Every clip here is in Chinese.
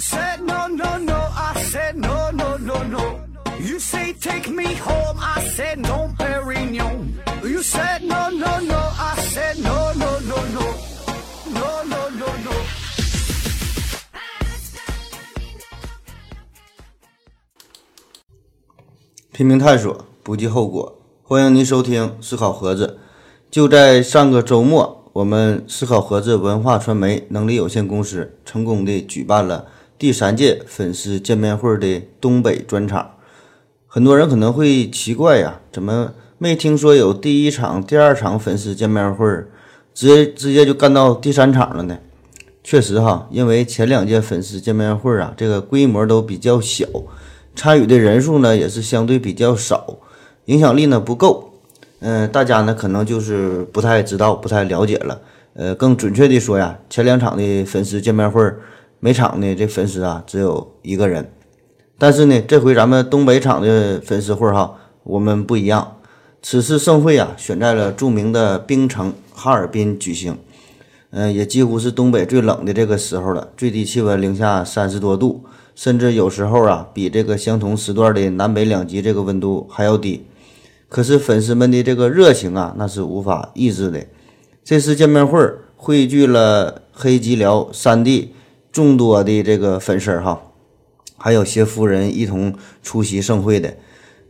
Said no, no, no, I said no, no, no, no. You say take me home, I said no, Perignon. You said no, no, no, I said no, no, no, no. No, no, no, no. 拼命探索，不计后果。欢迎您收听思考盒子。就在上个周末，我们思考盒子文化传媒能力有限公司成功的举办了第三届粉丝见面会的东北专场。很多人可能会奇怪呀，怎么没听说有第一场、第二场粉丝见面会，直接直接就干到第三场了呢？确实哈，因为前两届粉丝见面会啊，这个规模都比较小，参与的人数呢也是相对比较少，影响力呢不够。嗯、大家呢可能就是不太知道、不太了解了。呃，更准确的说呀，前两场的粉丝见面会，每场呢这粉丝啊只有一个人。但是呢，这回咱们东北场的粉丝会哈，我们不一样。此次盛会啊，选在了著名的冰城哈尔滨举行。嗯，也几乎是东北最冷的这个时候了，最低气温零下三十多度，甚至有时候啊，比这个相同时段的南北两极这个温度还要低。可是粉丝们的这个热情啊，那是无法抑制的。这次见面会汇聚了黑吉辽三地众多的这个粉丝儿哈，还有些夫人一同出席盛会的。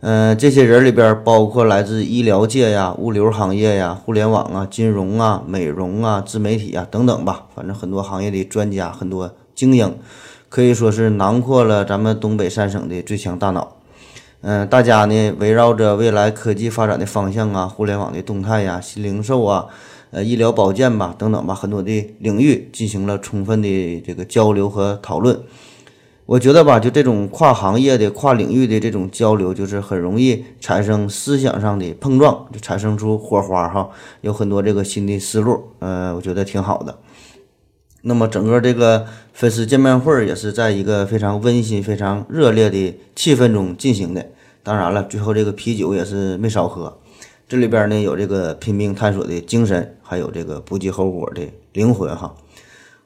嗯、这些人里边儿包括来自医疗界呀、物流行业呀、互联网啊、金融啊、美容啊、自媒体啊等等吧，反正很多行业的专家、很多精英，可以说是囊括了咱们东北三省的最强大脑。嗯、大家呢围绕着未来科技发展的方向啊、互联网的动态呀、新零售啊、呃医疗保健吧等等吧，很多的领域进行了充分的这个交流和讨论。我觉得吧，就这种跨行业的、跨领域的这种交流，就是很容易产生思想上的碰撞，就产生出火花哈，有很多这个新的思路，呃，我觉得挺好的。那么整个这个粉丝见面会也是在一个非常温馨、非常热烈的气氛中进行的。当然了，最后这个啤酒也是没少喝。这里边呢有这个拼命探索的精神，还有这个不计后果的灵魂哈。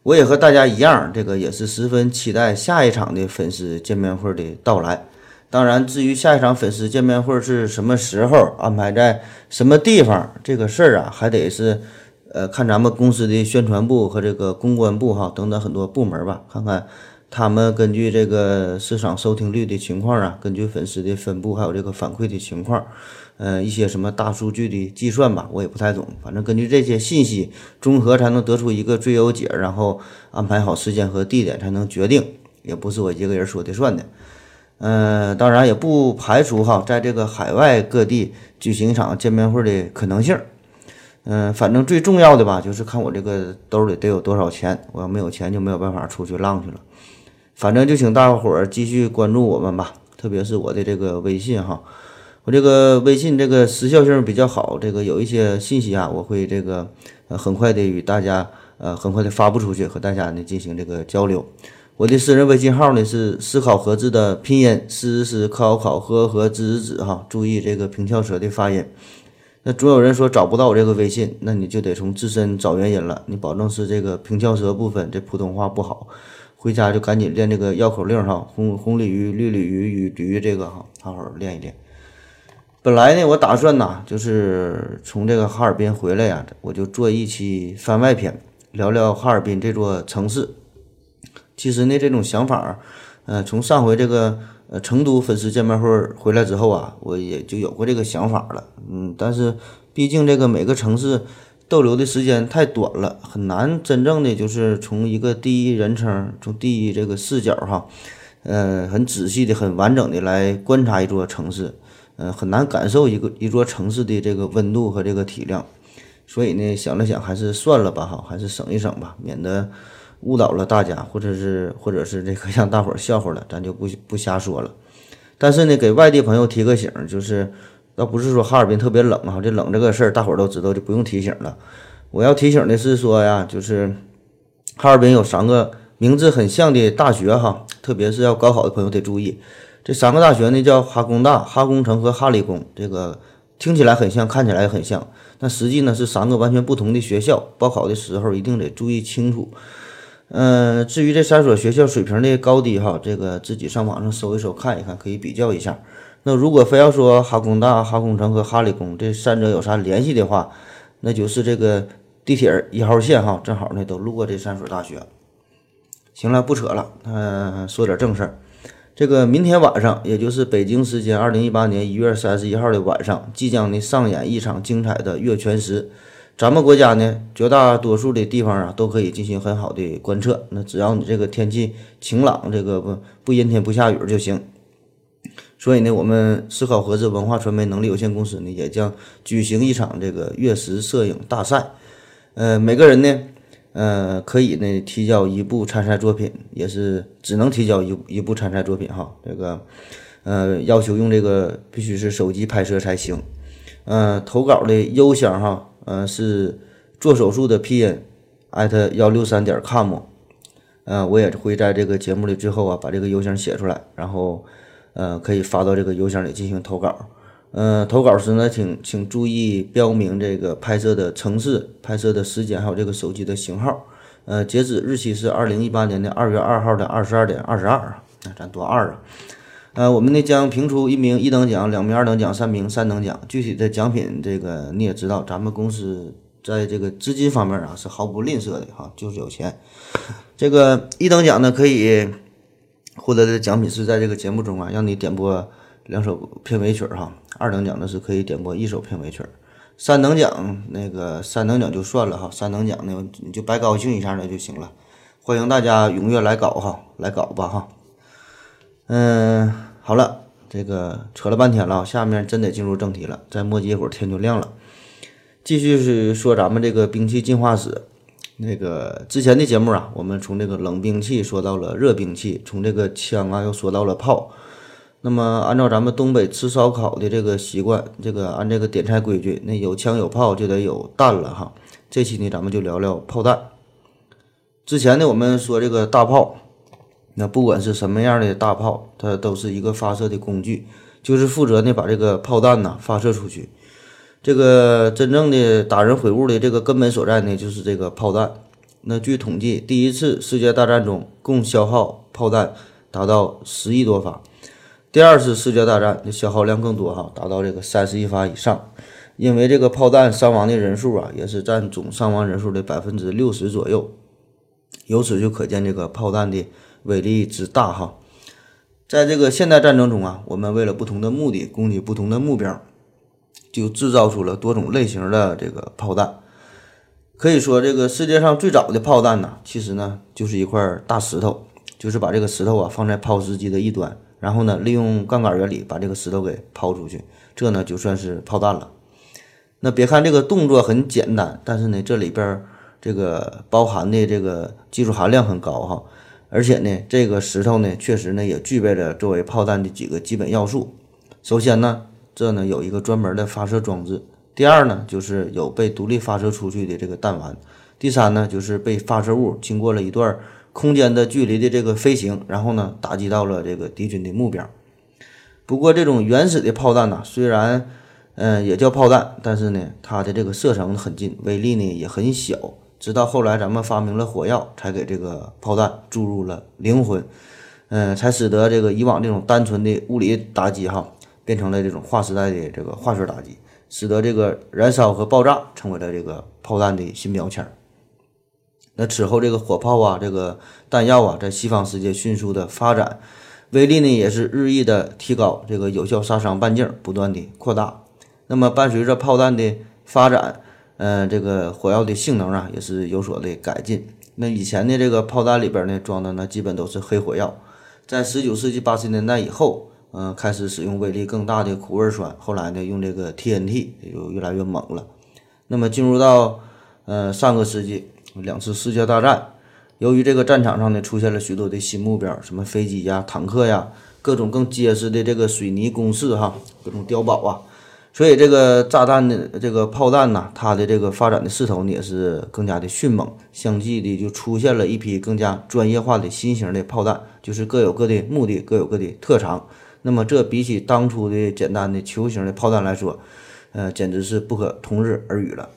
我也和大家一样，这个也是十分期待下一场的粉丝见面会的到来。当然，至于下一场粉丝见面会是什么时候安排在什么地方，这个事儿啊，还得是呃看咱们公司的宣传部和这个公关部哈等等很多部门吧，看看他们根据这个市场收听率的情况啊，根据粉丝的分布还有这个反馈的情况，呃一些什么大数据的计算吧，我也不太懂，反正根据这些信息综合才能得出一个最优解，然后安排好时间和地点才能决定，也不是我一个人说的算的。嗯，当然也不排除哈，在这个海外各地举行一场见面会的可能性。嗯，反正最重要的吧，就是看我这个兜里得有多少钱。我要没有钱，就没有办法出去浪去了。反正就请大伙儿继续关注我们吧，特别是我的这个微信哈，我这个微信这个时效性比较好，这个有一些信息啊，我会这个呃很快的与大家呃很快的发布出去，和大家呢进行这个交流。我的私人微信号呢是思考盒子的拼音，思思考考和和子子子哈，注意这个平翘舌的发音。那总有人说找不到我这个微信，那你就得从自身找原因了。你保证是这个平翘舌部分，这普通话不好，回家就赶紧练这个绕口令哈，红红鲤鱼、绿鲤鱼、与驴这个哈，好好练一练。本来呢，我打算呐，就是从这个哈尔滨回来呀，我就做一期番外篇，聊聊哈尔滨这座城市。其实呢，这种想法，呃，从上回这个呃成都粉丝见面会回来之后啊，我也就有过这个想法了。嗯，但是毕竟这个每个城市逗留的时间太短了，很难真正的就是从一个第一人称，从第一这个视角哈，呃，很仔细的、很完整的来观察一座城市，嗯，很难感受一个一座城市的这个温度和这个体量。所以呢，想了想，还是算了吧哈，还是省一省吧，免得。误导了大家，或者是或者是这个让大伙儿笑话了，咱就不不瞎说了。但是呢，给外地朋友提个醒，就是倒不是说哈尔滨特别冷啊，这冷这个事儿大伙儿都知道，就不用提醒了。我要提醒的是说呀，就是哈尔滨有三个名字很像的大学哈，特别是要高考的朋友得注意，这三个大学呢叫哈工大、哈工程和哈理工，这个听起来很像，看起来很像，但实际呢是三个完全不同的学校。报考的时候一定得注意清楚。嗯，至于这三所学校水平的高低哈，这个自己上网上搜一搜看一看，可以比较一下。那如果非要说哈工大、哈工程和哈理工这三者有啥联系的话，那就是这个地铁一号线哈，正好呢都路过这三所大学。行了，不扯了，嗯，说点正事儿。这个明天晚上，也就是北京时间二零一八年一月三十一号的晚上，即将呢上演一场精彩的月全食。咱们国家呢，绝大多数的地方啊，都可以进行很好的观测。那只要你这个天气晴朗，这个不不阴天不下雨就行。所以呢，我们思考盒子文化传媒能力有限公司呢，也将举行一场这个月食摄影大赛。呃，每个人呢，呃，可以呢提交一部参赛作品，也是只能提交一一部参赛作品哈。这个，呃，要求用这个必须是手机拍摄才行。呃，投稿的邮箱哈。呃，是做手术的 P N，艾特幺六三点 com，呃，我也会在这个节目的最后啊，把这个邮箱写出来，然后呃，可以发到这个邮箱里进行投稿。呃，投稿时呢，请请注意标明这个拍摄的城市、拍摄的时间，还有这个手机的型号。呃，截止日期是二零一八年的二月二号的二十二点二十二啊，那咱多二啊。呃，我们呢将评出一名一等奖、两名二等奖、三名三等奖。具体的奖品，这个你也知道，咱们公司在这个资金方面啊是毫不吝啬的哈，就是有钱。这个一等奖呢，可以获得的奖品是在这个节目中啊，让你点播两首片尾曲哈。二等奖呢是可以点播一首片尾曲。三等奖那个三等奖就算了哈，三等奖呢你就白高兴一下那就行了。欢迎大家踊跃来搞哈，来搞吧哈。嗯，好了，这个扯了半天了，下面真得进入正题了。再磨叽一会儿，天就亮了。继续是说咱们这个兵器进化史。那个之前的节目啊，我们从这个冷兵器说到了热兵器，从这个枪啊又说到了炮。那么按照咱们东北吃烧烤的这个习惯，这个按这个点菜规矩，那有枪有炮就得有弹了哈。这期呢，咱们就聊聊炮弹。之前呢，我们说这个大炮。那不管是什么样的大炮，它都是一个发射的工具，就是负责呢把这个炮弹呢发射出去。这个真正的打人毁物的这个根本所在呢，就是这个炮弹。那据统计，第一次世界大战中共消耗炮弹达到十亿多发，第二次世界大战的消耗量更多哈，达到这个三十亿发以上。因为这个炮弹伤亡的人数啊，也是占总伤亡人数的百分之六十左右。由此就可见这个炮弹的。威力之大哈，在这个现代战争中啊，我们为了不同的目的攻击不同的目标，就制造出了多种类型的这个炮弹。可以说，这个世界上最早的炮弹呢，其实呢就是一块大石头，就是把这个石头啊放在抛石机的一端，然后呢利用杠杆原理把这个石头给抛出去，这呢就算是炮弹了。那别看这个动作很简单，但是呢这里边这个包含的这个技术含量很高哈。而且呢，这个石头呢，确实呢也具备了作为炮弹的几个基本要素。首先呢，这呢有一个专门的发射装置；第二呢，就是有被独立发射出去的这个弹丸；第三呢，就是被发射物经过了一段空间的距离的这个飞行，然后呢打击到了这个敌军的目标。不过，这种原始的炮弹呢，虽然嗯也叫炮弹，但是呢它的这个射程很近，威力呢也很小。直到后来，咱们发明了火药，才给这个炮弹注入了灵魂，嗯，才使得这个以往这种单纯的物理打击哈，变成了这种划时代的这个化学打击，使得这个燃烧和爆炸成为了这个炮弹的新标签。那此后，这个火炮啊，这个弹药啊，在西方世界迅速的发展，威力呢也是日益的提高，这个有效杀伤半径不断的扩大。那么，伴随着炮弹的发展。嗯，这个火药的性能啊，也是有所的改进。那以前的这个炮弹里边呢，装的呢基本都是黑火药。在十九世纪八十年代以后，嗯，开始使用威力更大的苦味酸。后来呢，用这个 TNT 也就越来越猛了。那么进入到呃上个世纪，两次世界大战，由于这个战场上呢出现了许多的新目标，什么飞机呀、坦克呀，各种更结实的这个水泥工事哈，各种碉堡啊。所以这个炸弹的这个炮弹呢，它的这个发展的势头呢也是更加的迅猛，相继的就出现了一批更加专业化的新型的炮弹，就是各有各的目的，各有各的特长。那么这比起当初的简单的球形的炮弹来说，呃，简直是不可同日而语了。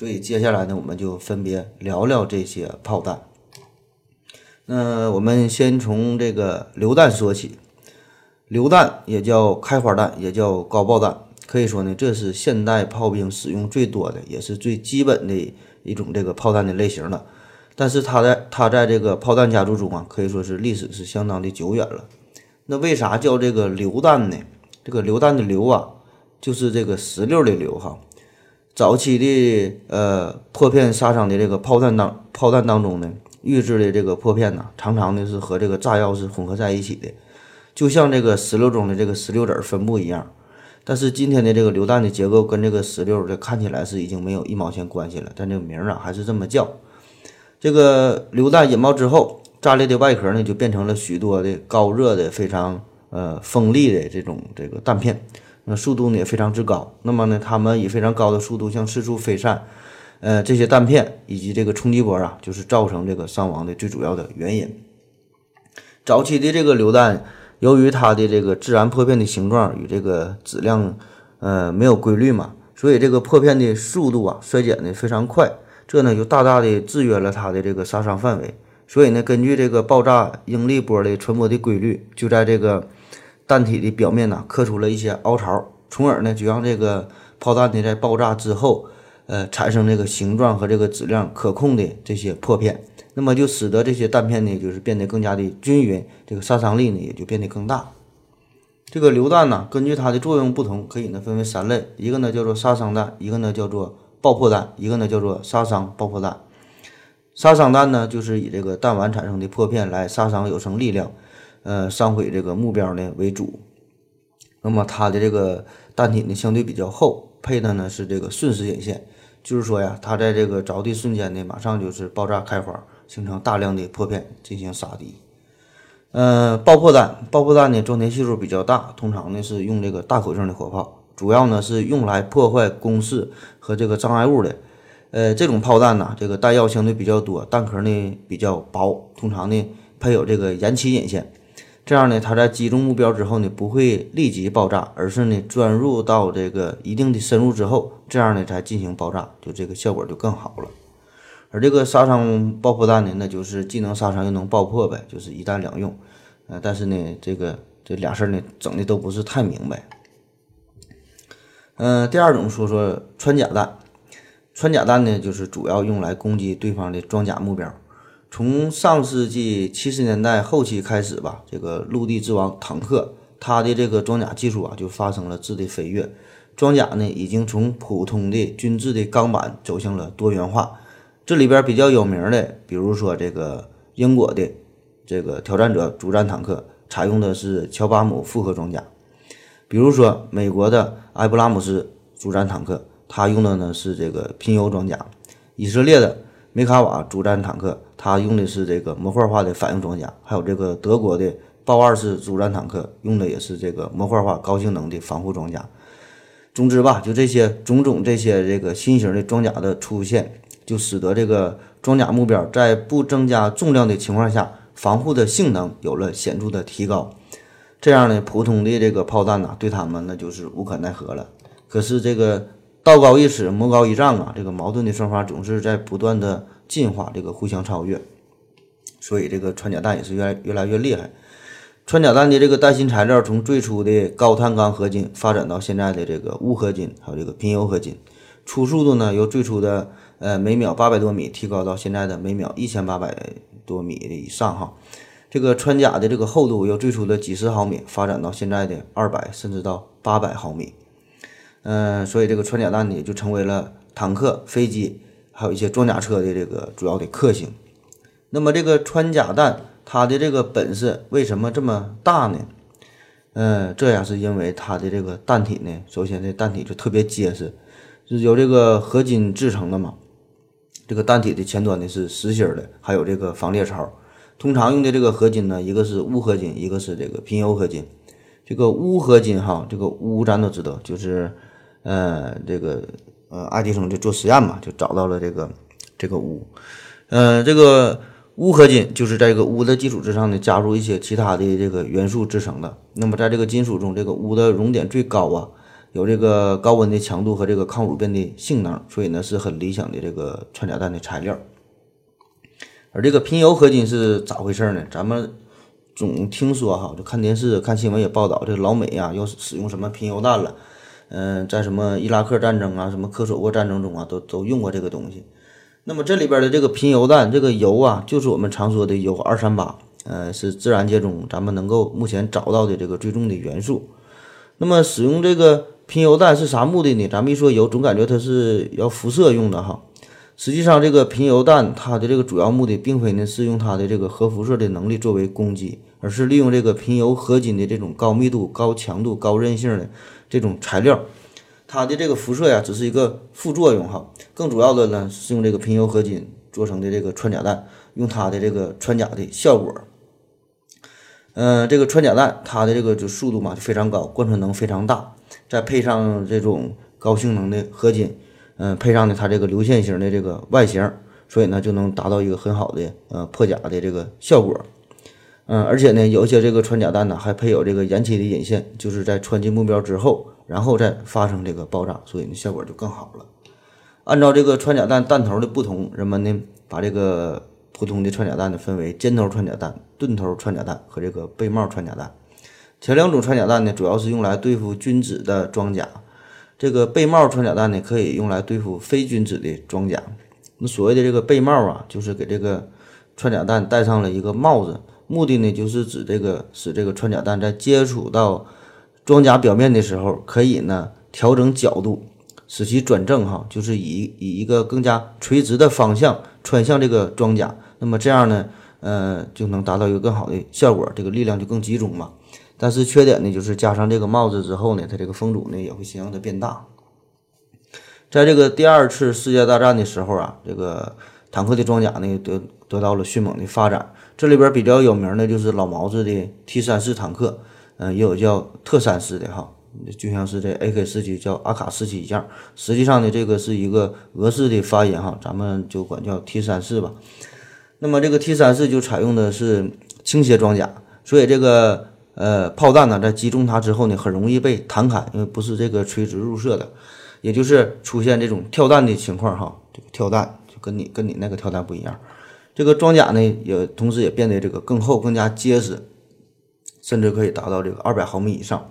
所以接下来呢，我们就分别聊聊这些炮弹。那我们先从这个榴弹说起。榴弹也叫开花弹，也叫高爆弹，可以说呢，这是现代炮兵使用最多的，也是最基本的一种这个炮弹的类型了。但是它在它在这个炮弹家族中啊，可以说是历史是相当的久远了。那为啥叫这个榴弹呢？这个榴弹的榴啊，就是这个石榴的榴哈。早期的呃破片杀伤的这个炮弹当炮弹当中呢，预制的这个破片呢，常常呢是和这个炸药是混合在一起的，就像这个石榴中的这个石榴籽分布一样。但是今天的这个榴弹的结构跟这个石榴这看起来是已经没有一毛钱关系了，但这个名儿啊还是这么叫。这个榴弹引爆之后，炸裂的外壳呢就变成了许多的高热的、非常呃锋利的这种这个弹片，那速度呢也非常之高。那么呢，它们以非常高的速度向四处飞散，呃，这些弹片以及这个冲击波啊，就是造成这个伤亡的最主要的原因。早期的这个榴弹，由于它的这个自然破片的形状与这个质量呃没有规律嘛，所以这个破片的速度啊衰减的非常快。这呢就大大的制约了它的这个杀伤范围，所以呢，根据这个爆炸应力波的传播的规律，就在这个弹体的表面呢刻出了一些凹槽，从而呢就让这个炮弹呢在爆炸之后，呃，产生这个形状和这个质量可控的这些破片，那么就使得这些弹片呢就是变得更加的均匀，这个杀伤力呢也就变得更大。这个榴弹呢，根据它的作用不同，可以呢分为三类，一个呢叫做杀伤弹，一个呢叫做。爆破弹，一个呢叫做杀伤爆破弹，杀伤弹呢就是以这个弹丸产生的破片来杀伤有生力量，呃，伤毁这个目标呢为主。那么它的这个弹体呢相对比较厚，配的呢是这个瞬时引线，就是说呀，它在这个着地瞬间呢马上就是爆炸开花，形成大量的破片进行杀敌。呃，爆破弹，爆破弹呢装填系数比较大，通常呢是用这个大口径的火炮。主要呢是用来破坏工事和这个障碍物的，呃，这种炮弹呢，这个弹药相对比较多，弹壳呢比较薄，通常呢配有这个延期引线，这样呢，它在击中目标之后呢，不会立即爆炸，而是呢钻入到这个一定的深入之后，这样呢才进行爆炸，就这个效果就更好了。而这个杀伤爆破弹呢，那就是既能杀伤又能爆破呗，就是一弹两用，呃，但是呢，这个这俩事儿呢整的都不是太明白。嗯，第二种说说穿甲弹，穿甲弹呢，就是主要用来攻击对方的装甲目标。从上世纪七十年代后期开始吧，这个陆地之王坦克，它的这个装甲技术啊，就发生了质的飞跃。装甲呢，已经从普通的军制的钢板走向了多元化。这里边比较有名的，比如说这个英国的这个挑战者主战坦克，采用的是乔巴姆复合装甲。比如说，美国的埃布拉姆斯主战坦克，它用的呢是这个拼油装甲；以色列的梅卡瓦主战坦克，它用的是这个模块化的反应装甲；还有这个德国的豹二式主战坦克，用的也是这个模块化高性能的防护装甲。总之吧，就这些种种这些这个新型的装甲的出现，就使得这个装甲目标在不增加重量的情况下，防护的性能有了显著的提高。这样呢，普通的这个炮弹呐，对他们那就是无可奈何了。可是这个道高一尺，魔高一丈啊，这个矛盾的双方总是在不断的进化，这个互相超越。所以这个穿甲弹也是越来越来越厉害。穿甲弹的这个弹芯材料从最初的高碳钢合金发展到现在的这个钨合金，还有这个拼铀合金。初速度呢，由最初的呃每秒八百多米提高到现在的每秒一千八百多米的以上哈。这个穿甲的这个厚度由最初的几十毫米发展到现在的二百甚至到八百毫米，嗯，所以这个穿甲弹呢就成为了坦克、飞机还有一些装甲车的这个主要的克星。那么这个穿甲弹它的这个本事为什么这么大呢？嗯，这也是因为它的这个弹体呢，首先这弹体就特别结实，是由这个合金制成的嘛。这个弹体的前端呢是实心的，还有这个防裂槽。通常用的这个合金呢，一个是钨合金，一个是这个拼铀合金。这个钨合金哈，这个钨咱都知道，就是呃这个呃爱迪生就做实验嘛，就找到了这个这个钨。呃，这个钨合金就是在这个钨的基础之上呢，加入一些其他的这个元素制成的。那么在这个金属中，这个钨的熔点最高啊，有这个高温的强度和这个抗辱变的性能，所以呢是很理想的这个穿甲弹的材料。而这个贫铀合金是咋回事呢？咱们总听说哈，就看电视、看新闻也报道，这老美呀要使用什么贫铀弹了。嗯，在什么伊拉克战争啊、什么科索沃战争中啊，都都用过这个东西。那么这里边的这个贫铀弹，这个铀啊，就是我们常说的铀二三八，呃，是自然界中咱们能够目前找到的这个最重的元素。那么使用这个贫铀弹是啥目的呢？咱们一说铀，总感觉它是要辐射用的哈。实际上，这个贫铀弹它的这个主要目的，并非呢是用它的这个核辐射的能力作为攻击，而是利用这个贫铀合金的这种高密度、高强度、高韧性的。这种材料，它的这个辐射呀，只是一个副作用哈。更主要的呢，是用这个贫铀合金做成的这个穿甲弹，用它的这个穿甲的效果。嗯，这个穿甲弹它的这个就速度嘛就非常高，贯穿能非常大，再配上这种高性能的合金，嗯，配上呢它这个流线型的这个外形，所以呢就能达到一个很好的呃破甲的这个效果。嗯，而且呢，有一些这个穿甲弹呢，还配有这个延期的引线，就是在穿进目标之后，然后再发生这个爆炸，所以呢效果就更好了。按照这个穿甲弹弹头的不同，人们呢把这个普通的穿甲弹呢分为尖头穿甲弹、钝头穿甲弹和这个背帽穿甲弹。前两种穿甲弹呢，主要是用来对付君子的装甲，这个背帽穿甲弹呢，可以用来对付非君子的装甲。那所谓的这个背帽啊，就是给这个穿甲弹戴上了一个帽子。目的呢，就是指这个使这个穿甲弹在接触到装甲表面的时候，可以呢调整角度，使其转正哈，就是以以一个更加垂直的方向穿向这个装甲。那么这样呢，呃，就能达到一个更好的效果，这个力量就更集中嘛。但是缺点呢，就是加上这个帽子之后呢，它这个风阻呢也会相应的变大。在这个第二次世界大战的时候啊，这个坦克的装甲呢得得到了迅猛的发展。这里边比较有名的就是老毛子的 T 三式坦克，嗯，也有叫特三式的哈，就像是这 AK 四七叫阿卡四七一样。实际上呢，这个是一个俄式的发音哈，咱们就管叫 T 三式吧。那么这个 T 三式就采用的是倾斜装甲，所以这个呃炮弹呢在击中它之后呢，很容易被弹开，因为不是这个垂直入射的，也就是出现这种跳弹的情况哈。这个跳弹就跟你跟你那个跳弹不一样。这个装甲呢，也同时也变得这个更厚、更加结实，甚至可以达到这个二百毫米以上。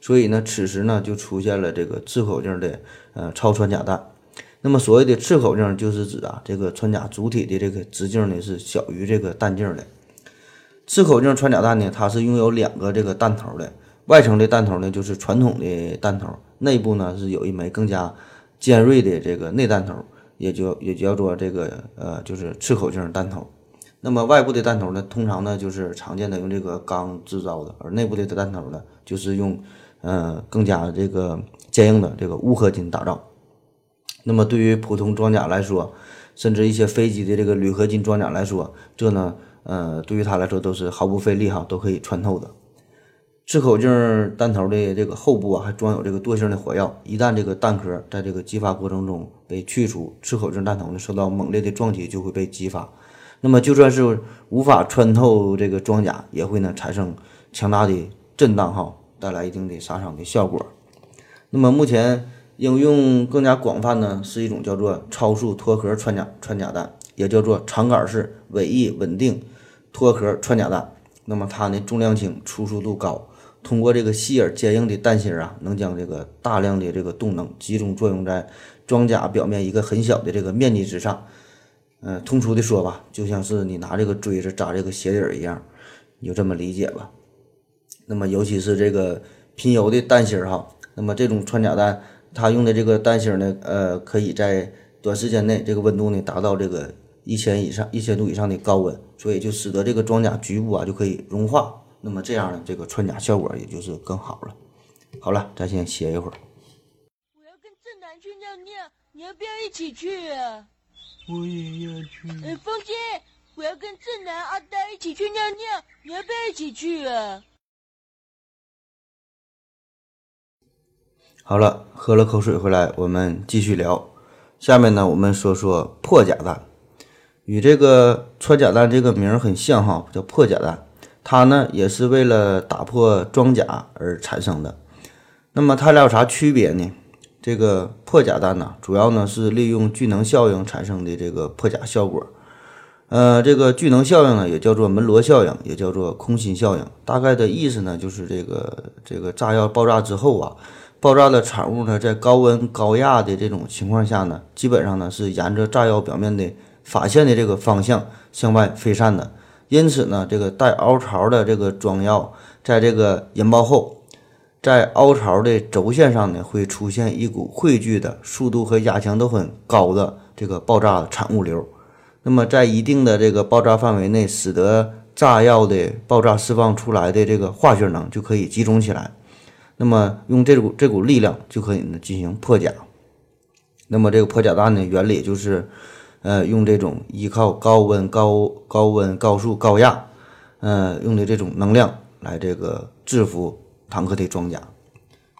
所以呢，此时呢就出现了这个刺口径的呃超穿甲弹。那么所谓的刺口径，就是指啊这个穿甲主体的这个直径呢是小于这个弹径的。刺口径穿甲弹呢，它是拥有两个这个弹头的，外层的弹头呢就是传统的弹头，内部呢是有一枚更加尖锐的这个内弹头。也就也叫做这个呃，就是刺口径弹头。那么外部的弹头呢，通常呢就是常见的用这个钢制造的，而内部的弹头呢，就是用呃更加这个坚硬的这个钨合金打造。那么对于普通装甲来说，甚至一些飞机的这个铝合金装甲来说，这呢呃对于它来说都是毫不费力哈，都可以穿透的。刺口径弹头的这个后部啊，还装有这个惰性的火药。一旦这个弹壳在这个激发过程中被去除，刺口径弹头呢受到猛烈的撞击就会被激发。那么就算是无法穿透这个装甲，也会呢产生强大的震荡哈，带来一定的杀伤的效果。那么目前应用更加广泛呢，是一种叫做超速脱壳穿甲穿甲弹，也叫做长杆式尾翼稳定脱壳穿甲弹。那么它呢重量轻，出速度高。通过这个细而坚硬的弹芯啊，能将这个大量的这个动能集中作用在装甲表面一个很小的这个面积之上。嗯，通俗的说吧，就像是你拿这个锥子扎这个鞋底儿一样，你就这么理解吧。那么，尤其是这个贫铀的弹芯儿哈，那么这种穿甲弹，它用的这个弹芯呢，呃，可以在短时间内这个温度呢达到这个一千以上、一千度以上的高温，所以就使得这个装甲局部啊就可以融化。那么这样呢，这个穿甲效果也就是更好了。好了，咱先歇一会儿。我要跟正南去尿尿，你要不要一起去啊？我也要去。哎，风姐，我要跟正南、阿呆一起去尿尿，你要不要一起去啊？好了，喝了口水回来，我们继续聊。下面呢，我们说说破甲弹，与这个穿甲弹这个名儿很像哈，叫破甲弹。它呢也是为了打破装甲而产生的，那么它俩有啥区别呢？这个破甲弹呢，主要呢是利用聚能效应产生的这个破甲效果，呃，这个聚能效应呢，也叫做门罗效应，也叫做空心效应。大概的意思呢，就是这个这个炸药爆炸之后啊，爆炸的产物呢，在高温高压的这种情况下呢，基本上呢是沿着炸药表面的发线的这个方向向外飞散的。因此呢，这个带凹槽的这个装药，在这个引爆后，在凹槽的轴线上呢，会出现一股汇聚的速度和压强都很高的这个爆炸产物流。那么在一定的这个爆炸范围内，使得炸药的爆炸释放出来的这个化学能就可以集中起来。那么用这股这股力量就可以呢进行破甲。那么这个破甲弹呢，原理就是，呃，用这种依靠高温、高高温、高速、高压，呃，用的这种能量来这个制服坦克的装甲。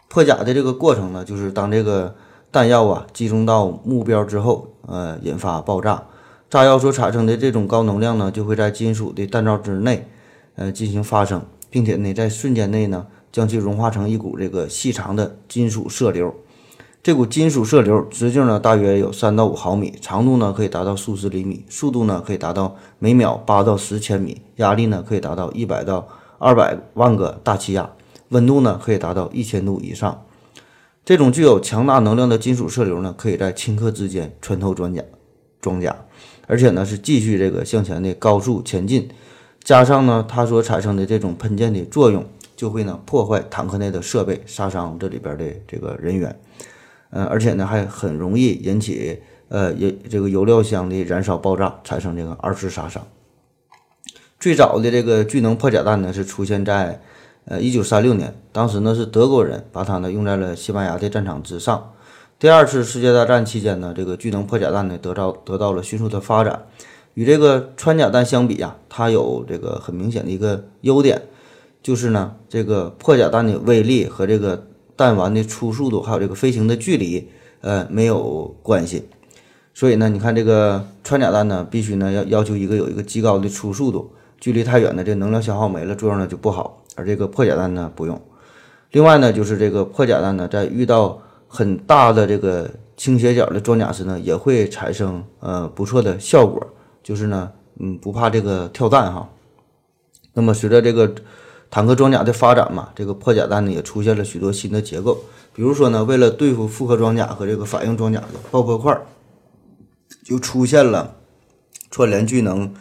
破甲的这个过程呢，就是当这个弹药啊集中到目标之后，呃，引发爆炸。炸药所产生的这种高能量呢，就会在金属的弹罩之内，呃，进行发生，并且呢，在瞬间内呢，将其融化成一股这个细长的金属射流。这股金属射流直径呢，大约有三到五毫米，长度呢可以达到数十厘米，速度呢可以达到每秒八到十千米，压力呢可以达到一百到二百万个大气压，温度呢可以达到一千度以上。这种具有强大能量的金属射流呢，可以在顷刻之间穿透装甲，装甲。而且呢，是继续这个向前的高速前进，加上呢，它所产生的这种喷溅的作用，就会呢破坏坦克内的设备，杀伤这里边的这个人员。呃，而且呢，还很容易引起呃油这个油料箱的燃烧爆炸，产生这个二次杀伤。最早的这个聚能破甲弹呢，是出现在呃一九三六年，当时呢是德国人把它呢用在了西班牙的战场之上。第二次世界大战期间呢，这个聚能破甲弹呢得到得到了迅速的发展。与这个穿甲弹相比呀，它有这个很明显的一个优点，就是呢，这个破甲弹的威力和这个弹丸的初速度还有这个飞行的距离，呃，没有关系。所以呢，你看这个穿甲弹呢，必须呢要要求一个有一个极高的初速度，距离太远呢，这能量消耗没了，作用呢就不好。而这个破甲弹呢不用。另外呢，就是这个破甲弹呢，在遇到很大的这个倾斜角的装甲时呢，也会产生呃不错的效果，就是呢，嗯，不怕这个跳弹哈。那么随着这个坦克装甲的发展嘛，这个破甲弹呢也出现了许多新的结构，比如说呢，为了对付复合装甲和这个反应装甲的爆破块，就出现了串联聚能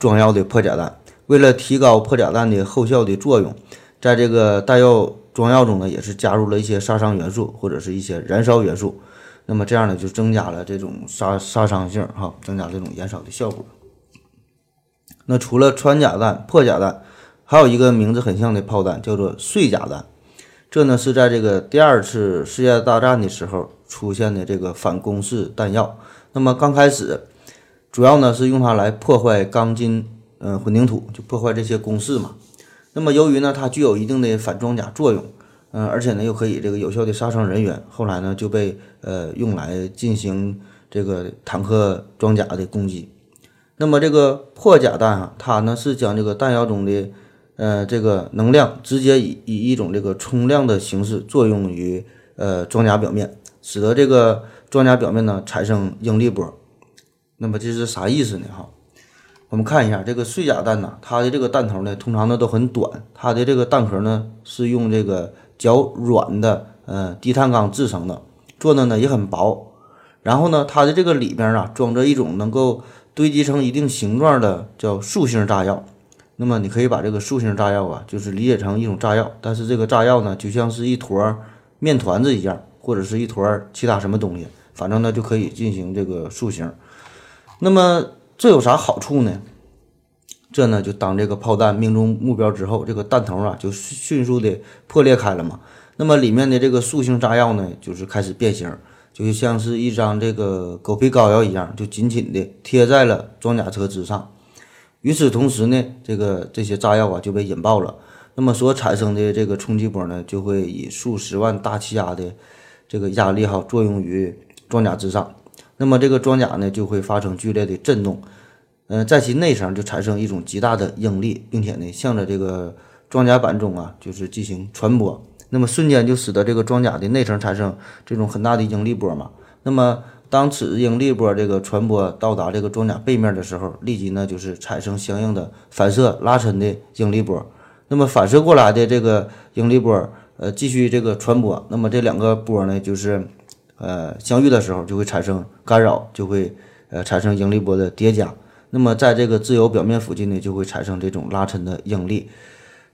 装药的破甲弹。为了提高破甲弹的后效的作用，在这个弹药。装药中呢，也是加入了一些杀伤元素或者是一些燃烧元素，那么这样呢，就增加了这种杀杀伤性哈，增加这种燃烧的效果。那除了穿甲弹、破甲弹，还有一个名字很像的炮弹，叫做碎甲弹。这呢是在这个第二次世界大战的时候出现的这个反攻式弹药。那么刚开始，主要呢是用它来破坏钢筋、嗯混凝土，就破坏这些工事嘛。那么，由于呢，它具有一定的反装甲作用，嗯，而且呢，又可以这个有效的杀伤人员，后来呢，就被呃用来进行这个坦克装甲的攻击。那么，这个破甲弹啊，它呢是将这个弹药中的呃这个能量直接以以一种这个冲量的形式作用于呃装甲表面，使得这个装甲表面呢产生应力波。那么这是啥意思呢？哈？我们看一下这个碎甲弹呢，它的这个弹头呢，通常呢都很短，它的这个弹壳呢是用这个较软的呃低碳钢制成的，做的呢也很薄。然后呢，它的这个里边啊装着一种能够堆积成一定形状的叫塑形炸药。那么你可以把这个塑形炸药啊，就是理解成一种炸药，但是这个炸药呢就像是一坨面团子一样，或者是一坨其他什么东西，反正呢就可以进行这个塑形。那么这有啥好处呢？这呢，就当这个炮弹命中目标之后，这个弹头啊就迅速的破裂开了嘛。那么里面的这个塑形炸药呢，就是开始变形，就像是一张这个狗皮膏药一样，就紧紧的贴在了装甲车之上。与此同时呢，这个这些炸药啊就被引爆了。那么所产生的这个冲击波呢，就会以数十万大气压的这个压力哈作用于装甲之上。那么这个装甲呢就会发生剧烈的震动，嗯，在其内层就产生一种极大的应力，并且呢向着这个装甲板中啊就是进行传播，那么瞬间就使得这个装甲的内层产生这种很大的应力波嘛。那么当此应力波这个传播到达这个装甲背面的时候，立即呢就是产生相应的反射拉伸的应力波。那么反射过来的这个应力波，呃，继续这个传播，那么这两个波呢，就是呃相遇的时候就会产生干扰，就会呃产生应力波的叠加。那么在这个自由表面附近呢，就会产生这种拉伸的应力。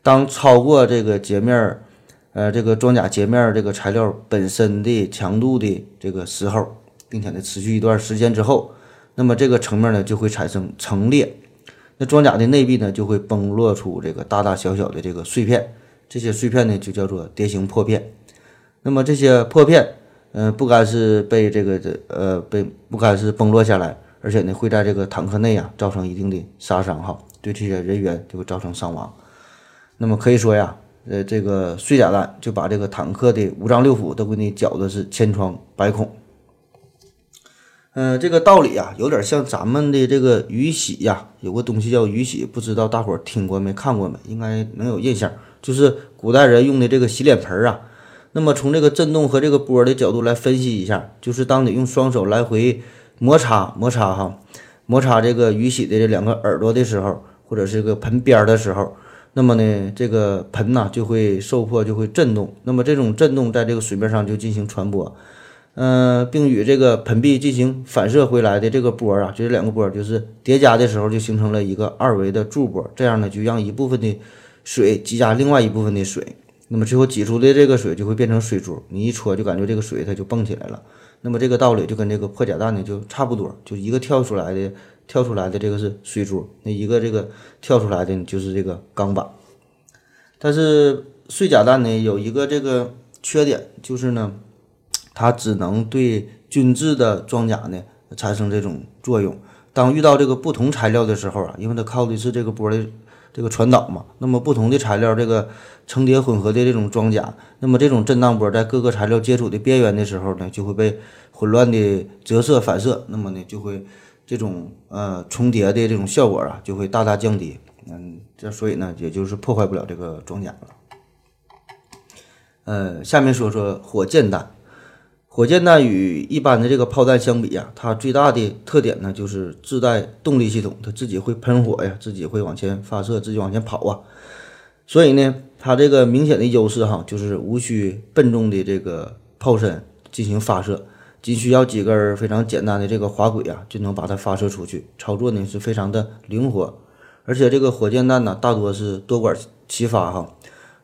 当超过这个截面儿，呃，这个装甲截面这个材料本身的强度的这个时候，并且呢持续一段时间之后，那么这个层面呢就会产生层裂。那装甲的内壁呢，就会崩落出这个大大小小的这个碎片，这些碎片呢就叫做碟形破片。那么这些破片，嗯、不该是被这个这呃被不该是崩落下来，而且呢会在这个坦克内啊造成一定的杀伤哈，对这些人员就会造成伤亡。那么可以说呀，呃，这个碎甲弹就把这个坦克的五脏六腑都给你搅的是千疮百孔。嗯，这个道理啊，有点像咱们的这个鱼洗呀，有个东西叫鱼洗，不知道大伙儿听过没、看过没？应该能有印象，就是古代人用的这个洗脸盆啊。那么从这个振动和这个波的角度来分析一下，就是当你用双手来回摩擦摩擦哈，摩擦这个鱼洗的这两个耳朵的时候，或者是这个盆边的时候，那么呢，这个盆呐就会受迫，就会震动。那么这种震动在这个水面上就进行传播。嗯，并与这个盆壁进行反射回来的这个波啊，就这两个波就是叠加的时候，就形成了一个二维的柱波。这样呢，就让一部分的水挤压另外一部分的水，那么最后挤出的这个水就会变成水珠。你一戳就感觉这个水它就蹦起来了。那么这个道理就跟这个破甲弹呢就差不多，就一个跳出来的跳出来的这个是水珠，那一个这个跳出来的就是这个钢板。但是碎甲弹呢有一个这个缺点，就是呢。它只能对均质的装甲呢产生这种作用。当遇到这个不同材料的时候啊，因为它靠的是这个波的这个传导嘛，那么不同的材料这个层叠混合的这种装甲，那么这种震荡波在各个材料接触的边缘的时候呢，就会被混乱的折射反射，那么呢就会这种呃重叠的这种效果啊就会大大降低。嗯，这所以呢也就是破坏不了这个装甲了。呃，下面说说火箭弹。火箭弹与一般的这个炮弹相比呀，它最大的特点呢就是自带动力系统，它自己会喷火呀，自己会往前发射，自己往前跑啊。所以呢，它这个明显的优势哈，就是无需笨重的这个炮身进行发射，仅需要几根非常简单的这个滑轨啊，就能把它发射出去。操作呢是非常的灵活，而且这个火箭弹呢大多是多管齐发哈，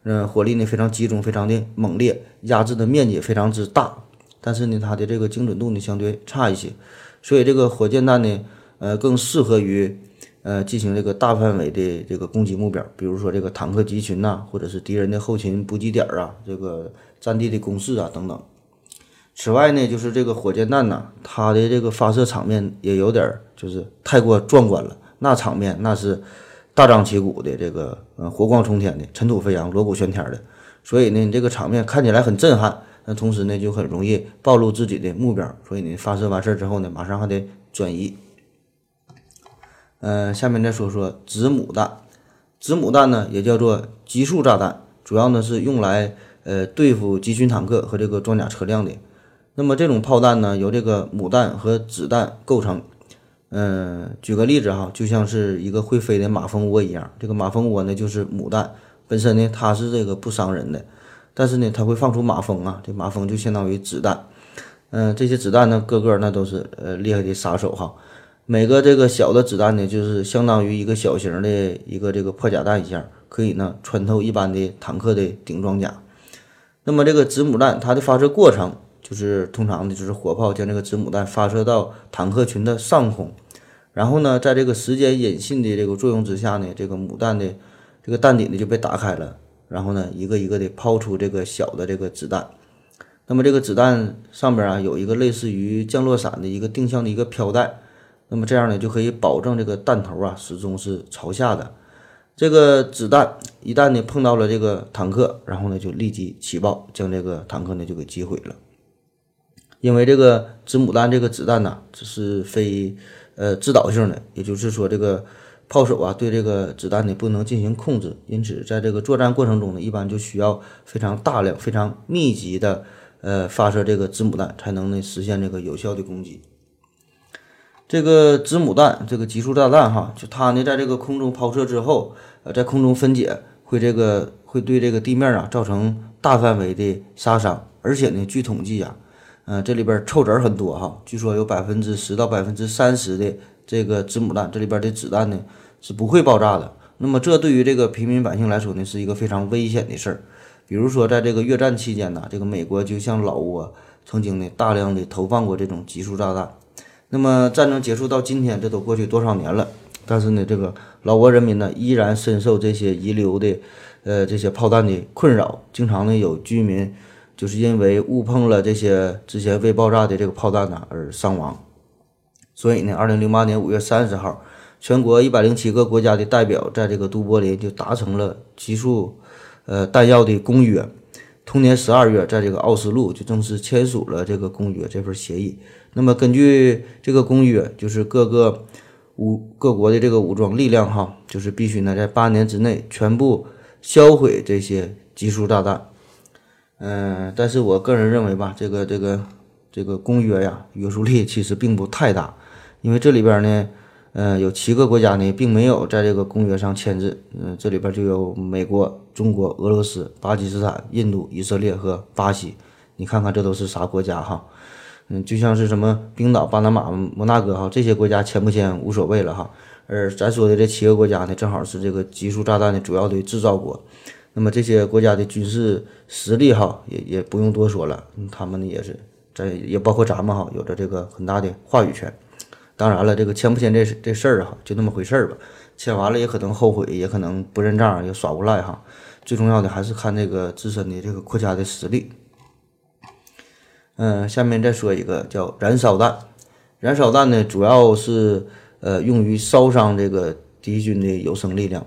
嗯，火力呢非常集中，非常的猛烈，压制的面积非常之大。但是呢，它的这个精准度呢相对差一些，所以这个火箭弹呢，呃，更适合于呃进行这个大范围的这个攻击目标，比如说这个坦克集群呐，或者是敌人的后勤补给点啊，这个战地的攻势啊等等。此外呢，就是这个火箭弹呐，它的这个发射场面也有点就是太过壮观了，那场面那是大张旗鼓的，这个呃火光冲天的，尘土飞扬，锣鼓喧天的，所以呢，你这个场面看起来很震撼。那同时呢，就很容易暴露自己的目标，所以你发射完事儿之后呢，马上还得转移。嗯，下面再说说子母弹。子母弹呢，也叫做集束炸弹，主要呢是用来呃对付集群坦克和这个装甲车辆的。那么这种炮弹呢，由这个母弹和子弹构成。嗯，举个例子哈，就像是一个会飞的马蜂窝一样，这个马蜂窝呢就是母弹，本身呢它是这个不伤人的。但是呢，它会放出马蜂啊，这马蜂就相当于子弹，嗯，这些子弹呢，个个那都是呃厉害的杀手哈。每个这个小的子弹呢，就是相当于一个小型的一个这个破甲弹一样，可以呢穿透一般的坦克的顶装甲。那么这个子母弹它的发射过程，就是通常的就是火炮将这个子母弹发射到坦克群的上空，然后呢，在这个时间引信的这个作用之下呢，这个母弹的这个弹顶呢就被打开了。然后呢，一个一个的抛出这个小的这个子弹，那么这个子弹上边啊有一个类似于降落伞的一个定向的一个飘带，那么这样呢就可以保证这个弹头啊始终是朝下的。这个子弹一旦呢碰到了这个坦克，然后呢就立即起爆，将这个坦克呢就给击毁了。因为这个子母弹这个子弹呢这是非呃制导性的，也就是说这个。炮手啊，对这个子弹呢不能进行控制，因此在这个作战过程中呢，一般就需要非常大量、非常密集的呃发射这个子母弹，才能呢实现这个有效的攻击。这个子母弹，这个集束炸弹哈，就它呢在这个空中抛射之后，呃，在空中分解，会这个会对这个地面啊造成大范围的杀伤，而且呢，据统计啊，呃，这里边臭子儿很多哈，据说有百分之十到百分之三十的这个子母弹，这里边的子弹呢是不会爆炸的。那么这对于这个平民百姓来说呢，是一个非常危险的事儿。比如说，在这个越战期间呢，这个美国就向老挝曾经呢大量的投放过这种集束炸弹。那么战争结束到今天，这都过去多少年了？但是呢，这个老挝人民呢依然深受这些遗留的呃这些炮弹的困扰，经常呢有居民就是因为误碰了这些之前未爆炸的这个炮弹呢而伤亡。所以呢，二零零八年五月三十号。全国一百零七个国家的代表在这个都柏林就达成了集束，呃弹药的公约。同年十二月，在这个奥斯陆就正式签署了这个公约这份协议。那么根据这个公约，就是各个武各国的这个武装力量哈，就是必须呢在八年之内全部销毁这些集束炸弹。嗯，但是我个人认为吧，这个这个这个公约呀，约束力其实并不太大，因为这里边呢。呃，有七个国家呢，并没有在这个公约上签字。嗯，这里边就有美国、中国、俄罗斯、巴基斯坦、印度、以色列和巴西。你看看这都是啥国家哈？嗯，就像是什么冰岛、巴拿马、摩纳哥哈，这些国家签不签无所谓了哈。而咱说的这七个国家呢，正好是这个集束炸弹的主要的制造国。那么这些国家的军事实力哈，也也不用多说了，他们呢也是在，也包括咱们哈，有着这个很大的话语权。当然了，这个签不签这这事儿啊，就那么回事儿吧。签完了也可能后悔，也可能不认账，也耍无赖哈。最重要的还是看这个自身的这个国家的实力。嗯，下面再说一个叫燃烧弹。燃烧弹呢，主要是呃用于烧伤这个敌军的有生力量，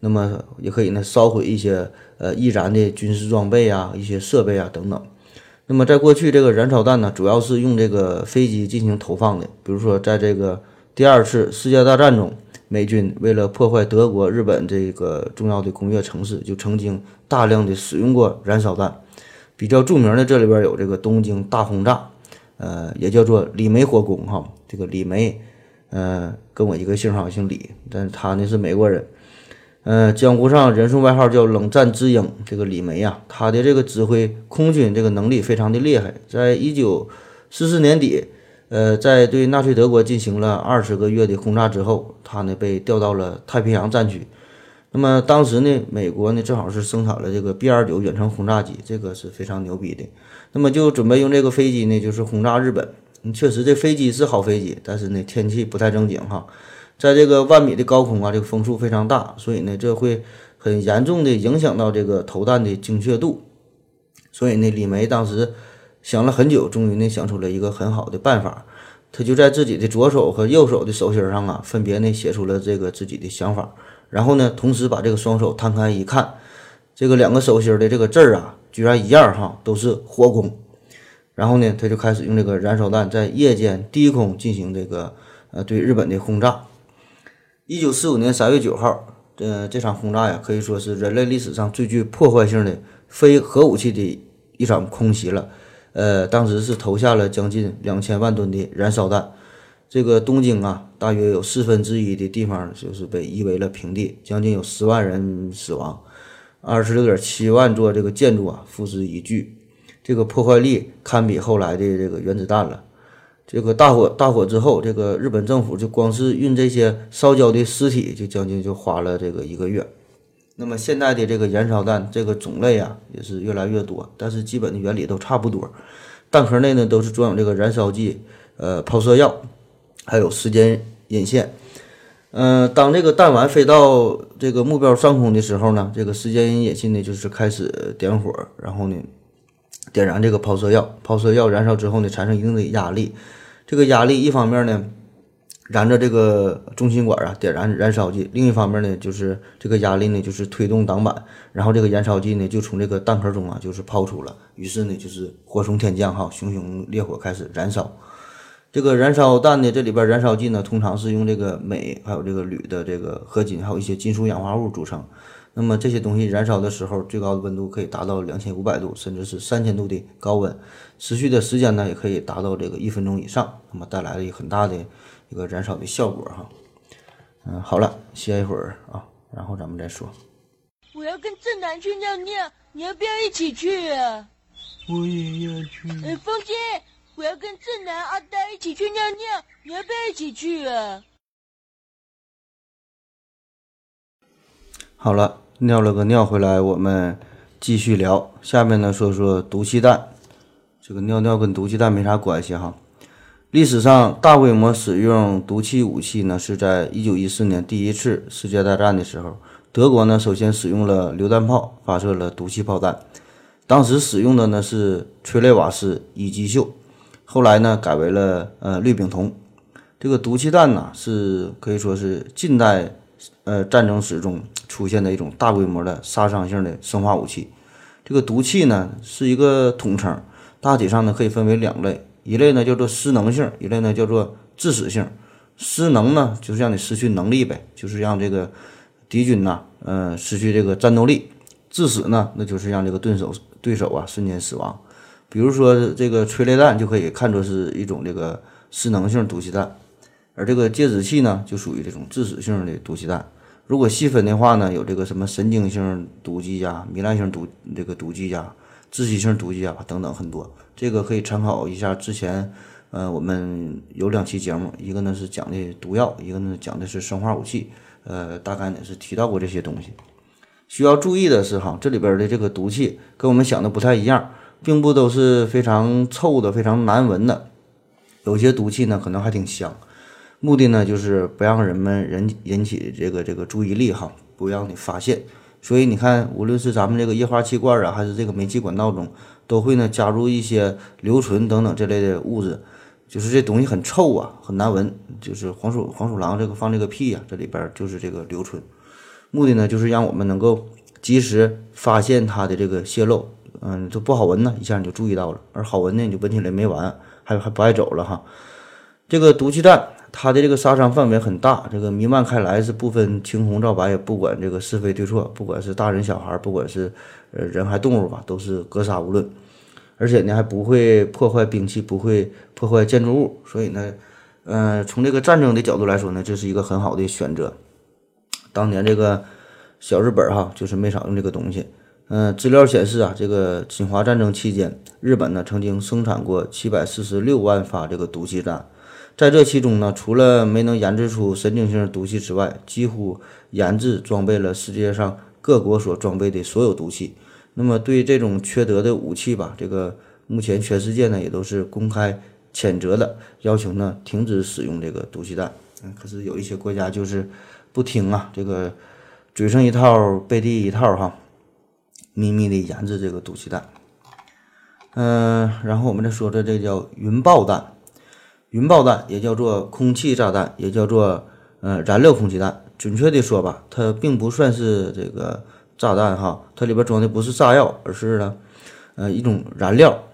那么也可以呢烧毁一些呃易燃的军事装备啊、一些设备啊等等。那么，在过去，这个燃烧弹呢，主要是用这个飞机进行投放的。比如说，在这个第二次世界大战中，美军为了破坏德国、日本这个重要的工业城市，就曾经大量的使用过燃烧弹。比较著名的，这里边有这个东京大轰炸，呃，也叫做李梅火攻，哈，这个李梅，呃，跟我一个姓哈，姓李，但是他呢是美国人。呃，江湖上人送外号叫“冷战之鹰”，这个李梅呀，他的这个指挥空军这个能力非常的厉害。在一九四四年底，呃，在对纳粹德国进行了二十个月的轰炸之后，他呢被调到了太平洋战区。那么当时呢，美国呢正好是生产了这个 B 二九远程轰炸机，这个是非常牛逼的。那么就准备用这个飞机呢，就是轰炸日本。确实，这飞机是好飞机，但是呢，天气不太正经哈。在这个万米的高空啊，这个风速非常大，所以呢，这会很严重的影响到这个投弹的精确度。所以呢，李梅当时想了很久，终于呢想出了一个很好的办法。他就在自己的左手和右手的手心上啊，分别呢写出了这个自己的想法，然后呢，同时把这个双手摊开一看，这个两个手心的这个字儿啊，居然一样哈，都是火攻。然后呢，他就开始用这个燃烧弹在夜间低空进行这个呃对日本的轰炸。一九四五年三月九号，呃，这场轰炸呀，可以说是人类历史上最具破坏性的非核武器的一场空袭了。呃，当时是投下了将近两千万吨的燃烧弹。这个东京啊，大约有四分之一的地方就是被夷为了平地，将近有十万人死亡，二十六点七万座这个建筑啊付之一炬。这个破坏力堪比后来的这个原子弹了。这个大火大火之后，这个日本政府就光是运这些烧焦的尸体，就将近就花了这个一个月。那么现在的这个燃烧弹这个种类啊，也是越来越多，但是基本的原理都差不多。弹壳内呢都是装有这个燃烧剂、呃抛射药，还有时间引线。嗯，当这个弹丸飞到这个目标上空的时候呢，这个时间引线呢就是开始点火，然后呢。点燃这个抛射药，抛射药燃烧之后呢，产生一定的压力。这个压力一方面呢，燃着这个中心管啊，点燃燃烧剂；另一方面呢，就是这个压力呢，就是推动挡板，然后这个燃烧剂呢，就从这个弹壳中啊，就是抛出了。于是呢，就是火从天降哈，熊熊烈火开始燃烧。这个燃烧弹呢，这里边燃烧剂呢，通常是用这个镁还有这个铝的这个合金，还有一些金属氧化物组成。那么这些东西燃烧的时候，最高的温度可以达到两千五百度，甚至是三千度的高温，持续的时间呢也可以达到这个一分钟以上，那么带来了很大的一个燃烧的效果哈。嗯，好了，歇一会儿啊，然后咱们再说。我要跟正南去尿尿，你要不要一起去啊？我也要去。哎，风姐，我要跟正南、阿呆一起去尿尿，你要不要一起去啊？好了，尿了个尿回来，我们继续聊。下面呢，说说毒气弹。这个尿尿跟毒气弹没啥关系哈。历史上大规模使用毒气武器呢，是在一九一四年第一次世界大战的时候，德国呢首先使用了榴弹炮发射了毒气炮弹。当时使用的呢是催泪瓦斯乙基溴，后来呢改为了呃氯丙酮。这个毒气弹呢是可以说是近代呃战争史中出现的一种大规模的杀伤性的生化武器。这个毒气呢是一个统称，大体上呢可以分为两类，一类呢叫做失能性，一类呢叫做致死性。失能呢就是让你失去能力呗，就是让这个敌军呐呃失去这个战斗力。致死呢那就是让这个对手对手啊瞬间死亡。比如说这个催泪弹就可以看作是一种这个失能性毒气弹。而这个介质器呢，就属于这种致死性的毒气弹。如果细分的话呢，有这个什么神经性毒剂呀、糜烂性毒这个毒剂呀、窒息性毒剂啊等等很多。这个可以参考一下之前，呃，我们有两期节目，一个呢是讲的毒药，一个呢讲的是生化武器。呃，大概呢是提到过这些东西。需要注意的是哈，这里边的这个毒气跟我们想的不太一样，并不都是非常臭的、非常难闻的。有些毒气呢，可能还挺香。目的呢，就是不让人们引引起这个这个注意力哈，不让你发现。所以你看，无论是咱们这个液化气罐啊，还是这个煤气管道中，都会呢加入一些硫醇等等这类的物质，就是这东西很臭啊，很难闻。就是黄鼠黄鼠狼这个放这个屁呀，这里边就是这个硫醇。目的呢，就是让我们能够及时发现它的这个泄漏。嗯，这不好闻呢，一下你就注意到了；而好闻呢，你就闻起来没完，还还不爱走了哈。这个毒气弹。它的这个杀伤范围很大，这个弥漫开来是不分青红皂白，也不管这个是非对错，不管是大人小孩，不管是呃人还动物吧，都是格杀勿论。而且呢，还不会破坏兵器，不会破坏建筑物，所以呢，呃，从这个战争的角度来说呢，这是一个很好的选择。当年这个小日本哈，就是没少用这个东西。嗯，资料显示啊，这个侵华战争期间，日本呢曾经生产过七百四十六万发这个毒气弹。在这其中呢，除了没能研制出神经性毒气之外，几乎研制装备了世界上各国所装备的所有毒气。那么，对这种缺德的武器吧，这个目前全世界呢也都是公开谴责的，要求呢停止使用这个毒气弹。嗯，可是有一些国家就是不听啊，这个嘴上一套背地一套哈，秘密的研制这个毒气弹。嗯，然后我们再说说这叫云爆弹。云爆弹也叫做空气炸弹，也叫做呃燃料空气弹。准确的说吧，它并不算是这个炸弹哈，它里边装的不是炸药，而是呢呃一种燃料。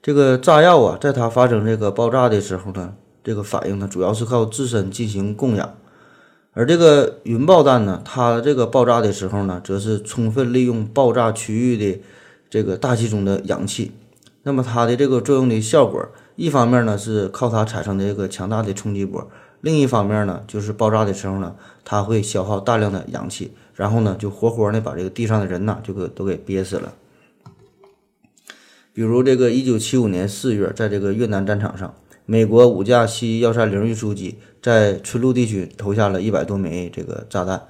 这个炸药啊，在它发生这个爆炸的时候呢，这个反应呢主要是靠自身进行供氧，而这个云爆弹呢，它这个爆炸的时候呢，则是充分利用爆炸区域的这个大气中的氧气，那么它的这个作用的效果。一方面呢是靠它产生的一个强大的冲击波，另一方面呢就是爆炸的时候呢，它会消耗大量的氧气，然后呢就活活的把这个地上的人呐就给都给憋死了。比如这个一九七五年四月，在这个越南战场上，美国五架 C 幺三零运输机在春路地区投下了一百多枚这个炸弹，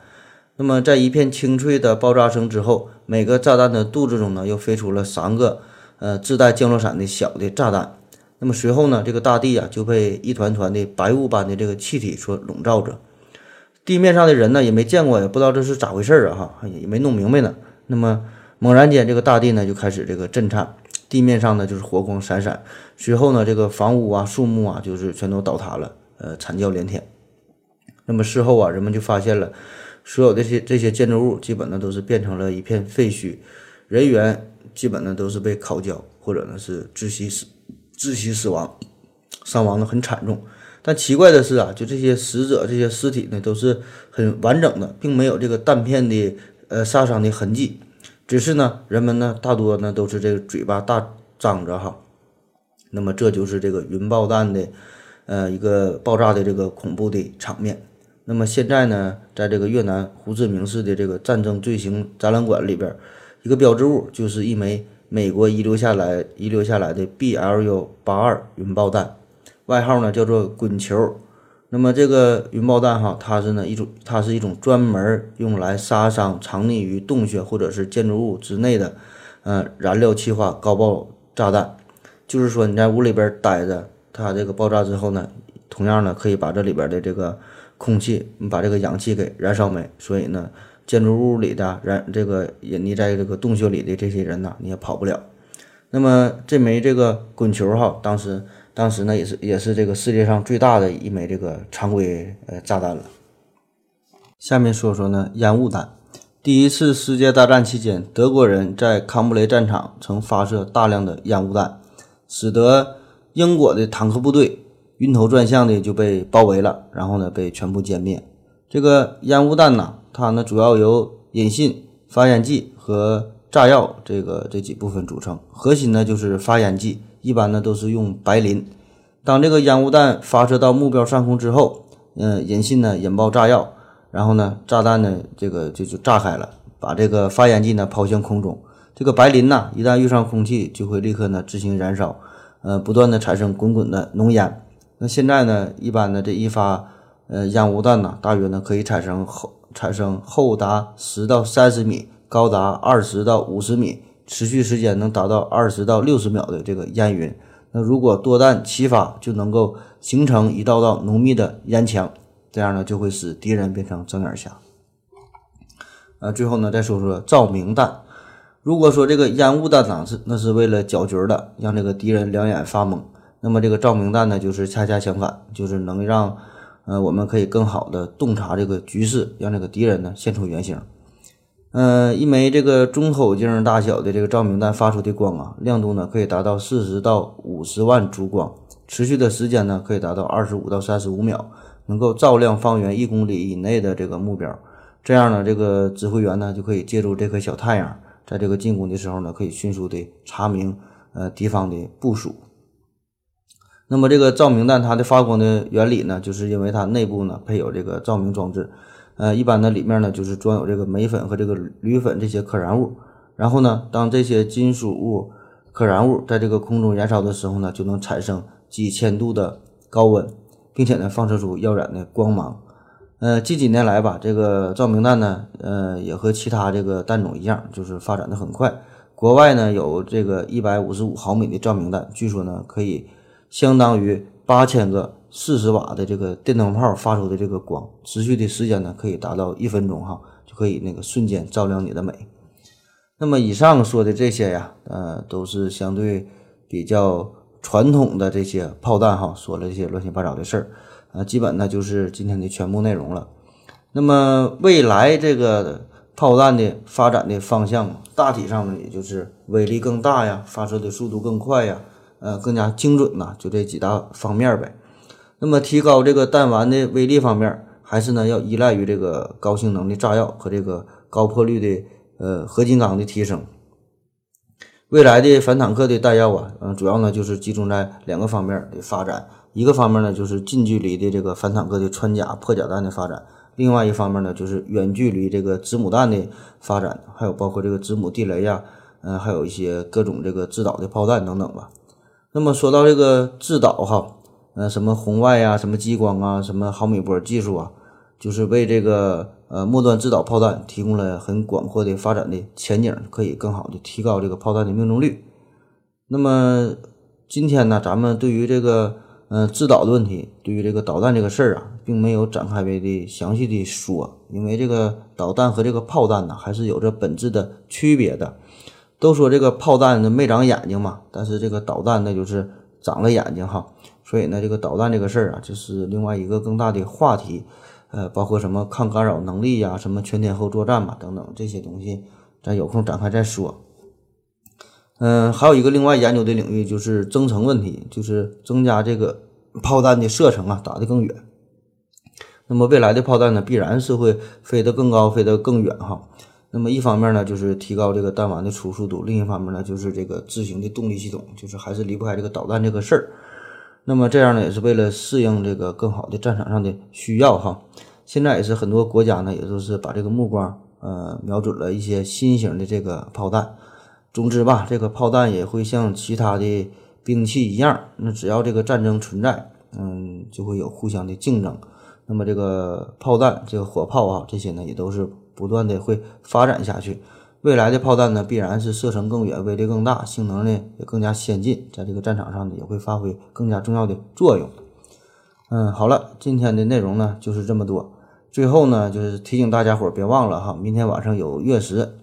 那么在一片清脆的爆炸声之后，每个炸弹的肚子中呢又飞出了三个呃自带降落伞的小的炸弹。那么随后呢，这个大地啊就被一团团的白雾般的这个气体所笼罩着，地面上的人呢也没见过，也不知道这是咋回事儿啊，哈，也没弄明白呢。那么猛然间，这个大地呢就开始这个震颤，地面上呢就是火光闪闪，随后呢这个房屋啊、树木啊就是全都倒塌了，呃，惨叫连天。那么事后啊，人们就发现了，所有的这些这些建筑物基本呢都是变成了一片废墟，人员基本呢都是被烤焦或者呢是窒息死。窒息死亡，伤亡呢很惨重，但奇怪的是啊，就这些死者这些尸体呢都是很完整的，并没有这个弹片的呃杀伤的痕迹。只是呢，人们呢大多呢都是这个嘴巴大张着哈。那么这就是这个云爆弹的呃一个爆炸的这个恐怖的场面。那么现在呢，在这个越南胡志明市的这个战争罪行展览馆里边，一个标志物就是一枚美国遗留下来遗留下来的 BLU 八二云爆弹，外号呢叫做“滚球”。那么这个云爆弹哈，它是呢一种，它是一种专门用来杀伤藏匿于洞穴或者是建筑物之内的，呃，燃料气化高爆炸弹。就是说你在屋里边待着，它这个爆炸之后呢，同样呢可以把这里边的这个空气，你把这个氧气给燃烧没。所以呢，建筑物里的燃这个隐匿在这个洞穴里的这些人呢，你也跑不了。那么这枚这个滚球哈，当时。当时呢，也是也是这个世界上最大的一枚这个常规呃炸弹了。下面说说呢烟雾弹。第一次世界大战期间，德国人在康布雷战场曾发射大量的烟雾弹，使得英国的坦克部队晕头转向的就被包围了，然后呢被全部歼灭。这个烟雾弹呢，它呢主要由引信、发烟剂和炸药这个这几部分组成，核心呢就是发烟剂。一般呢都是用白磷。当这个烟雾弹发射到目标上空之后，嗯，引信呢引爆炸药，然后呢炸弹呢这个就就炸开了，把这个发烟剂呢抛向空中。这个白磷呐一旦遇上空气，就会立刻呢自行燃烧，呃，不断的产生滚滚的浓烟。那现在呢，一般的这一发呃烟雾弹呢，大约呢可以产生厚产生厚达十到三十米，高达二十到五十米。持续时间能达到二十到六十秒的这个烟云，那如果多弹齐发，就能够形成一道道浓密的烟墙，这样呢就会使敌人变成睁眼瞎。呃，最后呢再说说照明弹。如果说这个烟雾弹呢是那是为了搅局的，让这个敌人两眼发懵，那么这个照明弹呢就是恰恰相反，就是能让呃我们可以更好的洞察这个局势，让这个敌人呢现出原形。嗯，一枚这个中口径大小的这个照明弹发出的光啊，亮度呢可以达到四十到五十万烛光，持续的时间呢可以达到二十五到三十五秒，能够照亮方圆一公里以内的这个目标。这样呢，这个指挥员呢就可以借助这颗小太阳，在这个进攻的时候呢，可以迅速的查明呃敌方的部署。那么这个照明弹它的发光的原理呢，就是因为它内部呢配有这个照明装置。呃，一般的里面呢，就是装有这个镁粉和这个铝粉这些可燃物。然后呢，当这些金属物、可燃物在这个空中燃烧的时候呢，就能产生几千度的高温，并且呢，放射出耀眼的光芒。呃，近几年来吧，这个照明弹呢，呃，也和其他这个弹种一样，就是发展的很快。国外呢，有这个一百五十五毫米的照明弹，据说呢，可以相当于八千个。四十瓦的这个电灯泡发出的这个光，持续的时间呢可以达到一分钟哈，就可以那个瞬间照亮你的美。那么以上说的这些呀，呃，都是相对比较传统的这些炮弹哈，说了一些乱七八糟的事儿，啊，基本呢就是今天的全部内容了。那么未来这个炮弹的发展的方向，大体上呢也就是威力更大呀，发射的速度更快呀，呃，更加精准呐，就这几大方面呗。那么，提高这个弹丸的威力方面，还是呢要依赖于这个高性能的炸药和这个高破率的呃合金钢的提升。未来的反坦克的弹药啊，嗯，主要呢就是集中在两个方面的发展，一个方面呢就是近距离的这个反坦克的穿甲破甲弹的发展，另外一方面呢就是远距离这个子母弹的发展，还有包括这个子母地雷呀，嗯，还有一些各种这个制导的炮弹等等吧。那么说到这个制导哈。呃，什么红外呀，什么激光啊，什么毫米波技术啊，就是为这个呃末端制导炮弹提供了很广阔的发展的前景，可以更好的提高这个炮弹的命中率。那么今天呢，咱们对于这个呃制导的问题，对于这个导弹这个事儿啊，并没有展开为的详细的说，因为这个导弹和这个炮弹呢，还是有着本质的区别的。都说这个炮弹呢没长眼睛嘛，但是这个导弹呢就是长了眼睛哈。所以呢，这个导弹这个事儿啊，就是另外一个更大的话题，呃，包括什么抗干扰能力呀，什么全天候作战嘛，等等这些东西，咱有空展开再说。嗯，还有一个另外研究的领域就是增程问题，就是增加这个炮弹的射程啊，打得更远。那么未来的炮弹呢，必然是会飞得更高，飞得更远哈。那么一方面呢，就是提高这个弹丸的初速度；另一方面呢，就是这个自行的动力系统，就是还是离不开这个导弹这个事儿。那么这样呢，也是为了适应这个更好的战场上的需要哈。现在也是很多国家呢，也都是把这个目光呃瞄准了一些新型的这个炮弹。总之吧，这个炮弹也会像其他的兵器一样，那只要这个战争存在，嗯，就会有互相的竞争。那么这个炮弹，这个火炮啊，这些呢，也都是不断的会发展下去。未来的炮弹呢，必然是射程更远、威力更大、性能呢也更加先进，在这个战场上呢也会发挥更加重要的作用。嗯，好了，今天的内容呢就是这么多。最后呢，就是提醒大家伙儿别忘了哈，明天晚上有月食。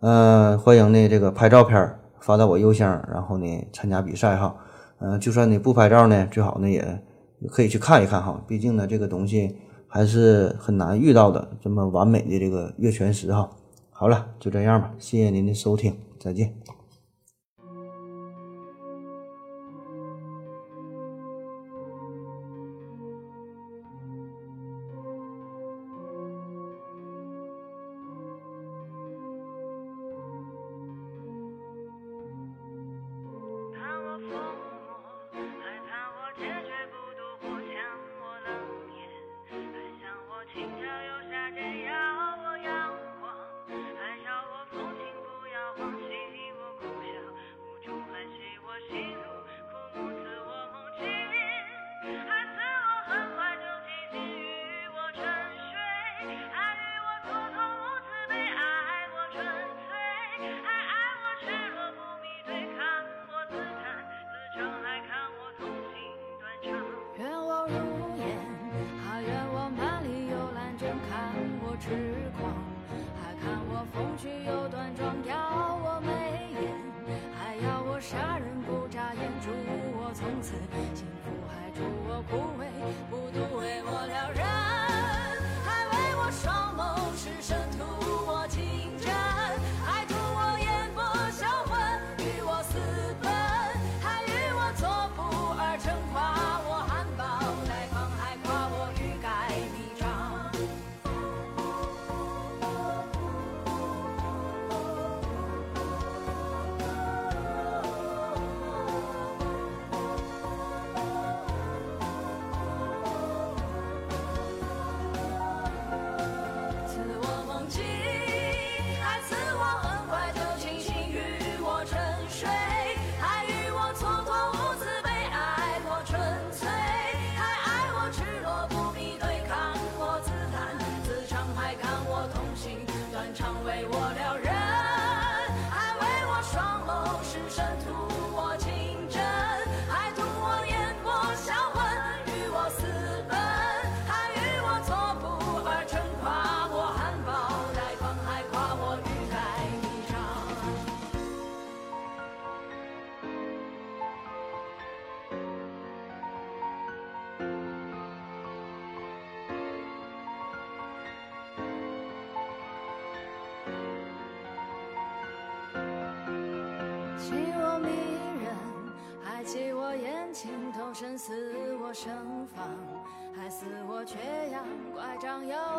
嗯，欢迎呢，这个拍照片发到我邮箱，然后呢参加比赛哈。嗯，就算你不拍照呢，最好呢也可以去看一看哈。毕竟呢，这个东西还是很难遇到的，这么完美的这个月全食哈。好了，就这样吧，谢谢您的收听，再见。张有